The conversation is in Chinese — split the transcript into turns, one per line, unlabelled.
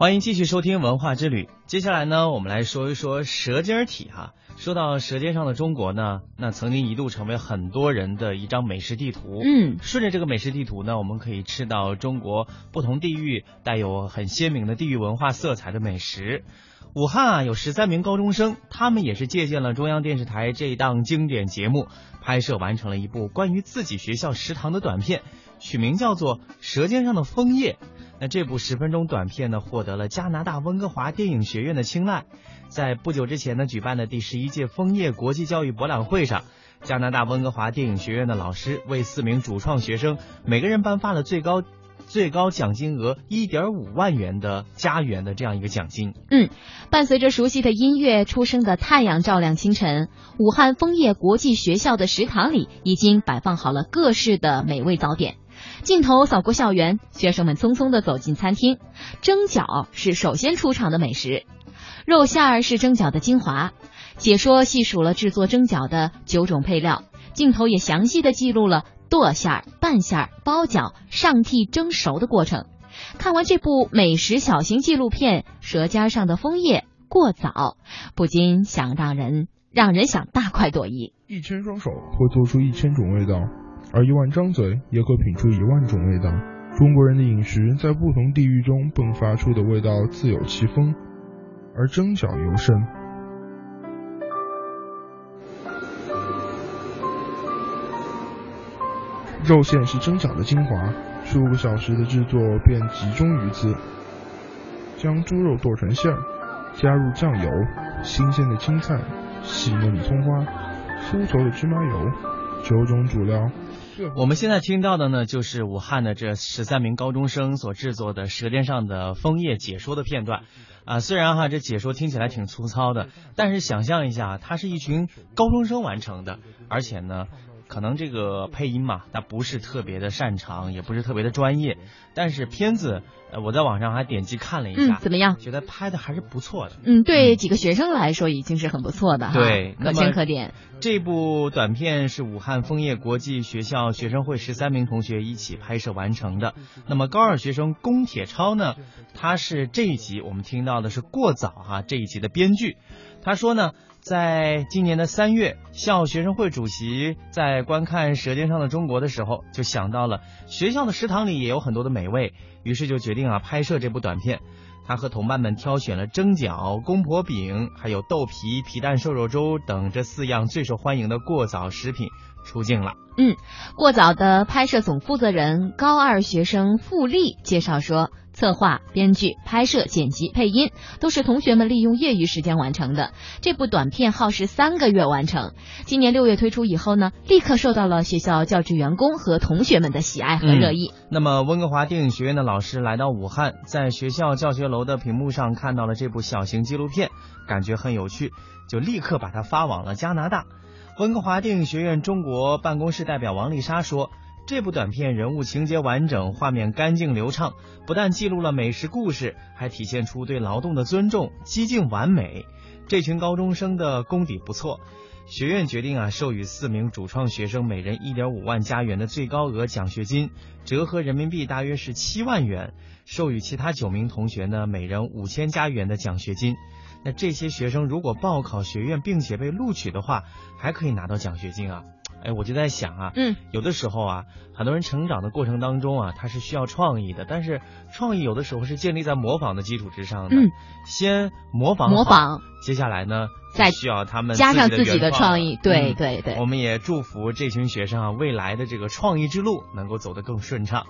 欢迎继续收听文化之旅。接下来呢，我们来说一说舌尖体哈。说到舌尖上的中国呢，那曾经一度成为很多人的一张美食地图。
嗯，
顺着这个美食地图呢，我们可以吃到中国不同地域带有很鲜明的地域文化色彩的美食。武汉啊，有十三名高中生，他们也是借鉴了中央电视台这一档经典节目，拍摄完成了一部关于自己学校食堂的短片，取名叫做《舌尖上的枫叶》。那这部十分钟短片呢，获得了加拿大温哥华电影学院的青睐。在不久之前呢，举办的第十一届枫叶国际教育博览会上，加拿大温哥华电影学院的老师为四名主创学生每个人颁发了最高。最高奖金额一点五万元的家园的这样一个奖金。
嗯，伴随着熟悉的音乐，出生的太阳照亮清晨。武汉枫叶国际学校的食堂里已经摆放好了各式的美味早点。镜头扫过校园，学生们匆匆地走进餐厅。蒸饺是首先出场的美食，肉馅儿是蒸饺的精华。解说细数了制作蒸饺的九种配料，镜头也详细的记录了。剁馅儿、拌馅儿、包饺、上屉蒸熟的过程。看完这部美食小型纪录片《舌尖上的枫叶》，过早不禁想让人让人想大快朵颐。
一千双手会做出一千种味道，而一万张嘴也可品出一万种味道。中国人的饮食在不同地域中迸发出的味道自有其风，而蒸饺尤甚。肉馅是蒸饺的精华，数个小时的制作便集中于此。将猪肉剁成馅儿，加入酱油、新鲜的青菜、细嫩的葱花、酥稠的芝麻油、九种主料。
我们现在听到的呢，就是武汉的这十三名高中生所制作的《舌尖上的枫叶》解说的片段。啊，虽然哈这解说听起来挺粗糙的，但是想象一下，它是一群高中生完成的，而且呢。可能这个配音嘛，他不是特别的擅长，也不是特别的专业，但是片子，呃，我在网上还点击看了一下，
怎么样？
觉得拍的还是不错的。
嗯，对几个学生来说已经是很不错的哈，
对，
可圈可点。
这部短片是武汉枫叶国际学校学生会十三名同学一起拍摄完成的。那么高二学生龚铁超呢，他是这一集我们听到的是过早哈这一集的编剧，他说呢。在今年的三月，校学生会主席在观看《舌尖上的中国》的时候，就想到了学校的食堂里也有很多的美味，于是就决定啊拍摄这部短片。他和同伴们挑选了蒸饺、公婆饼，还有豆皮、皮蛋瘦肉粥等这四样最受欢迎的过早食品出镜了。
嗯，过早的拍摄总负责人高二学生付丽介绍说。策划、编剧、拍摄、剪辑、配音，都是同学们利用业余时间完成的。这部短片耗时三个月完成。今年六月推出以后呢，立刻受到了学校教职员工和同学们的喜爱和热议。
那么，温哥华电影学院的老师来到武汉，在学校教学楼的屏幕上看到了这部小型纪录片，感觉很有趣，就立刻把它发往了加拿大。温哥华电影学院中国办公室代表王丽莎说。这部短片人物情节完整，画面干净流畅，不但记录了美食故事，还体现出对劳动的尊重，机境完美。这群高中生的功底不错，学院决定啊授予四名主创学生每人一点五万加元的最高额奖学金，折合人民币大约是七万元。授予其他九名同学呢每人五千加元的奖学金。那这些学生如果报考学院并且被录取的话，还可以拿到奖学金啊。哎，我就在想啊，
嗯，
有的时候啊，很多人成长的过程当中啊，他是需要创意的，但是创意有的时候是建立在模仿的基础之上的，
嗯，
先模仿
模仿，
接下来呢，
再
需要他们
加上自己
的
创意，对对对，
我们也祝福这群学生啊，未来的这个创意之路能够走得更顺畅。